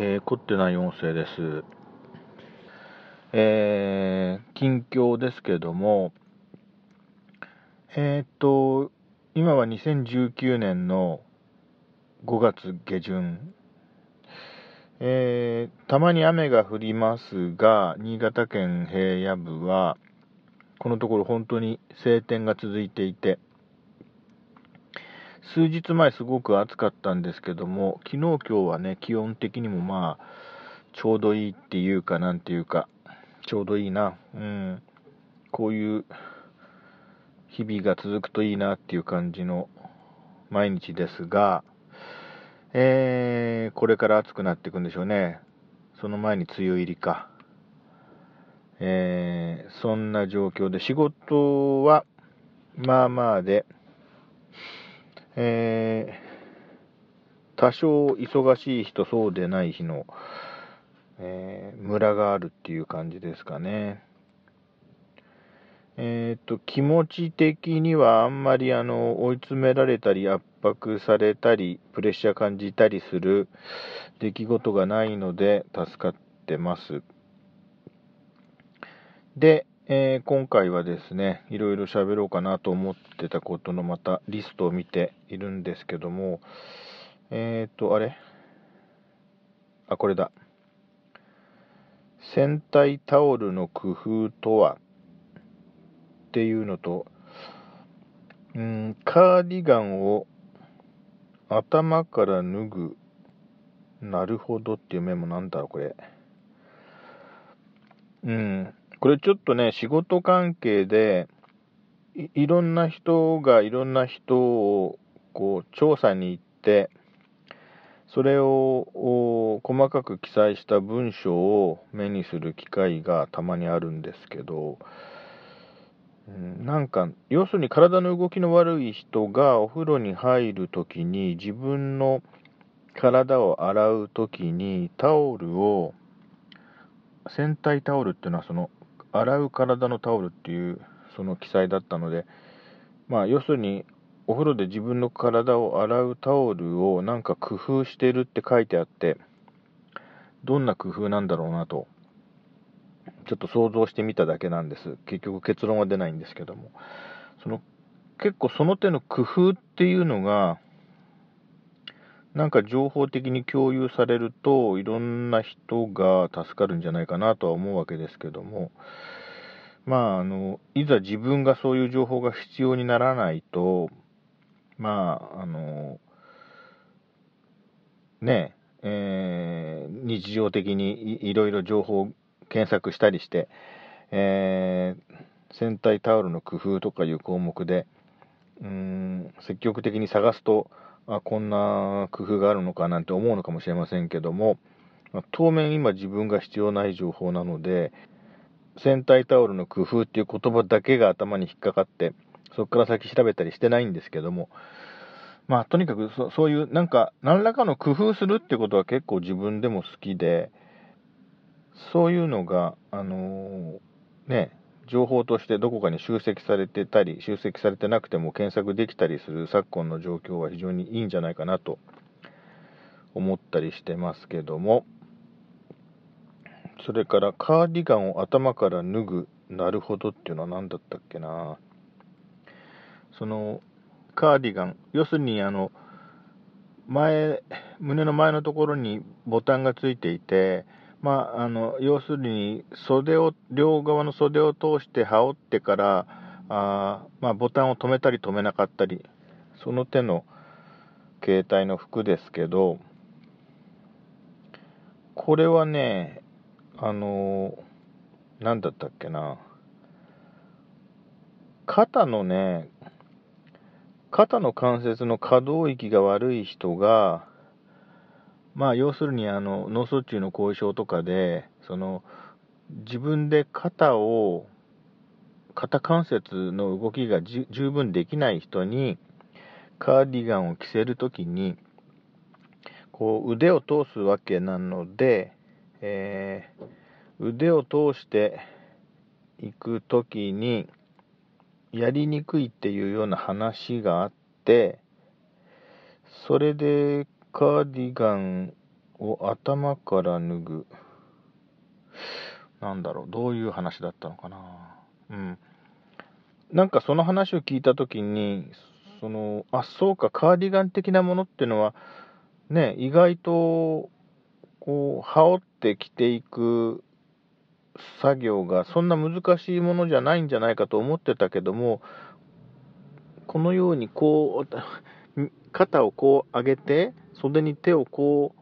えー、凝ってない音声です。えー、近況ですけども、えー、っと、今は2019年の5月下旬、えー、たまに雨が降りますが、新潟県平野部は、このところ本当に晴天が続いていて、数日前すごく暑かったんですけども、昨日今日はね、気温的にもまあ、ちょうどいいっていうか、なんていうか、ちょうどいいな。うん。こういう日々が続くといいなっていう感じの毎日ですが、えー、これから暑くなっていくんでしょうね。その前に梅雨入りか。えー、そんな状況で仕事はまあまあで、えー、多少忙しい日とそうでない日の、えー、ムラがあるっていう感じですかね。えっ、と、気持ち的にはあんまりあの、追い詰められたり圧迫されたり、プレッシャー感じたりする出来事がないので助かってます。で、えー、今回はですね、いろいろ喋ろうかなと思ってたことのまたリストを見ているんですけども、えっ、と、あれ？あ、これだ。戦隊タオルの工夫とは？っていうのと、うん、カーディガンを頭から脱ぐ。なるほどっていうメモなんだろう、これ。うん。これちょっとね、仕事関係でい、いろんな人がいろんな人をこう調査に行って、それを細かく記載した文章を目にする機会がたまにあるんですけど、なんか、要するに体の動きの悪い人がお風呂に入るときに自分の体を洗うときにタオルを、洗体タオルっていうのはその洗う体のタオルっていうその記載だったので、まあ、要するにお風呂で自分の体を洗うタオルをなんか工夫してるって書いてあってどんな工夫なんだろうなとちょっと想像してみただけなんです。結局結論は出ないんですけども。その結構その手の工夫っていうのがなんか情報的に共有されるといろんな人が助かるんじゃないかなとは思うわけですけども。まああのいざ自分がそういう情報が必要にならないとまああのねえー、日常的にいろいろ情報を検索したりして、えー、戦隊タオルの工夫とかいう項目でうん積極的に探すとあこんな工夫があるのかなんて思うのかもしれませんけども、ま、当面今自分が必要ない情報なので戦隊タオルの工夫っていう言葉だけが頭に引っかかってそこから先調べたりしてないんですけどもまあとにかくそそういうなんか何らかの工夫するってことは結構自分でも好きでそういうのがあのー、ね情報としてどこかに集積されてたり、集積されてなくても検索できたりする昨今の状況は非常にいいんじゃないかなと思ったりしてますけども、それからカーディガンを頭から脱ぐ、なるほどっていうのは何だったっけな。そのカーディガン、要するにあの、前、胸の前のところにボタンがついていて、まあ、あの要するに袖を両側の袖を通して羽織ってからあ、まあ、ボタンを止めたり止めなかったりその手の携帯の服ですけどこれはねあの何だったっけな。肩のね肩の関節の可動域が悪い人がまあ、要するにあの脳卒中の後遺症とかでその自分で肩を肩関節の動きが十分できない人にカーディガンを着せるときにこう腕を通すわけなので、えー、腕を通していくときにやりにくいっていうような話があってそれでカーディガンを頭から脱ぐ。なんだろう、どういう話だったのかな。うん。なんかその話を聞いたときに、その、あ、そうか、カーディガン的なものっていうのは、ね、意外と、こう、羽織って着ていく作業がそんな難しいものじゃないんじゃないかと思ってたけども、このようにこう、肩をこう上げて、袖に手をこ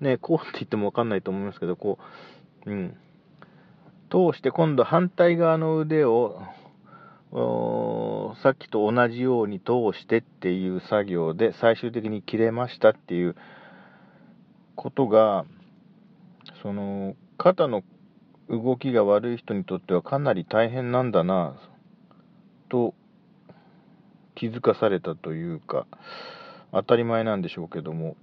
う、ね、こうって言ってもわかんないと思いますけど、こう、うん、通して今度反対側の腕をさっきと同じように通してっていう作業で最終的に切れましたっていうことがその肩の動きが悪い人にとってはかなり大変なんだなと気づかされたというか当たり前なんでしょうけども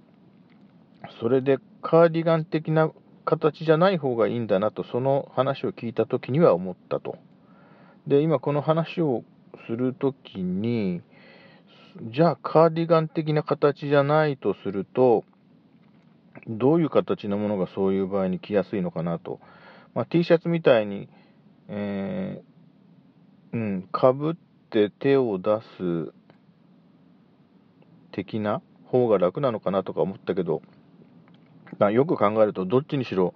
それでカーディガン的な形じゃない方がいいんだなと、その話を聞いたときには思ったと。で、今この話をするときに、じゃあカーディガン的な形じゃないとすると、どういう形のものがそういう場合に着やすいのかなと。まあ、T シャツみたいに、えー、うん、かぶって手を出す的な方が楽なのかなとか思ったけど、まよく考えると、どっちにしろ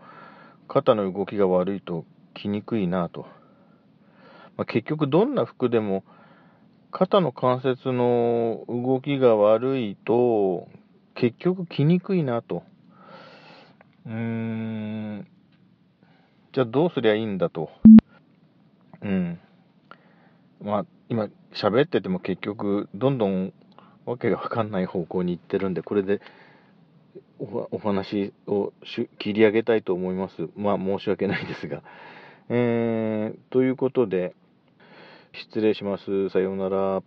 肩の動きが悪いと着にくいなと。まあ、結局、どんな服でも肩の関節の動きが悪いと、結局着にくいなと。うーん、じゃあどうすりゃいいんだと。うん。まあ、今喋ってても結局、どんどんわけが分かんない方向に行ってるんで、これでお話を切り上げたいと思います。まあ申し訳ないですが。えー、ということで、失礼します。さようなら。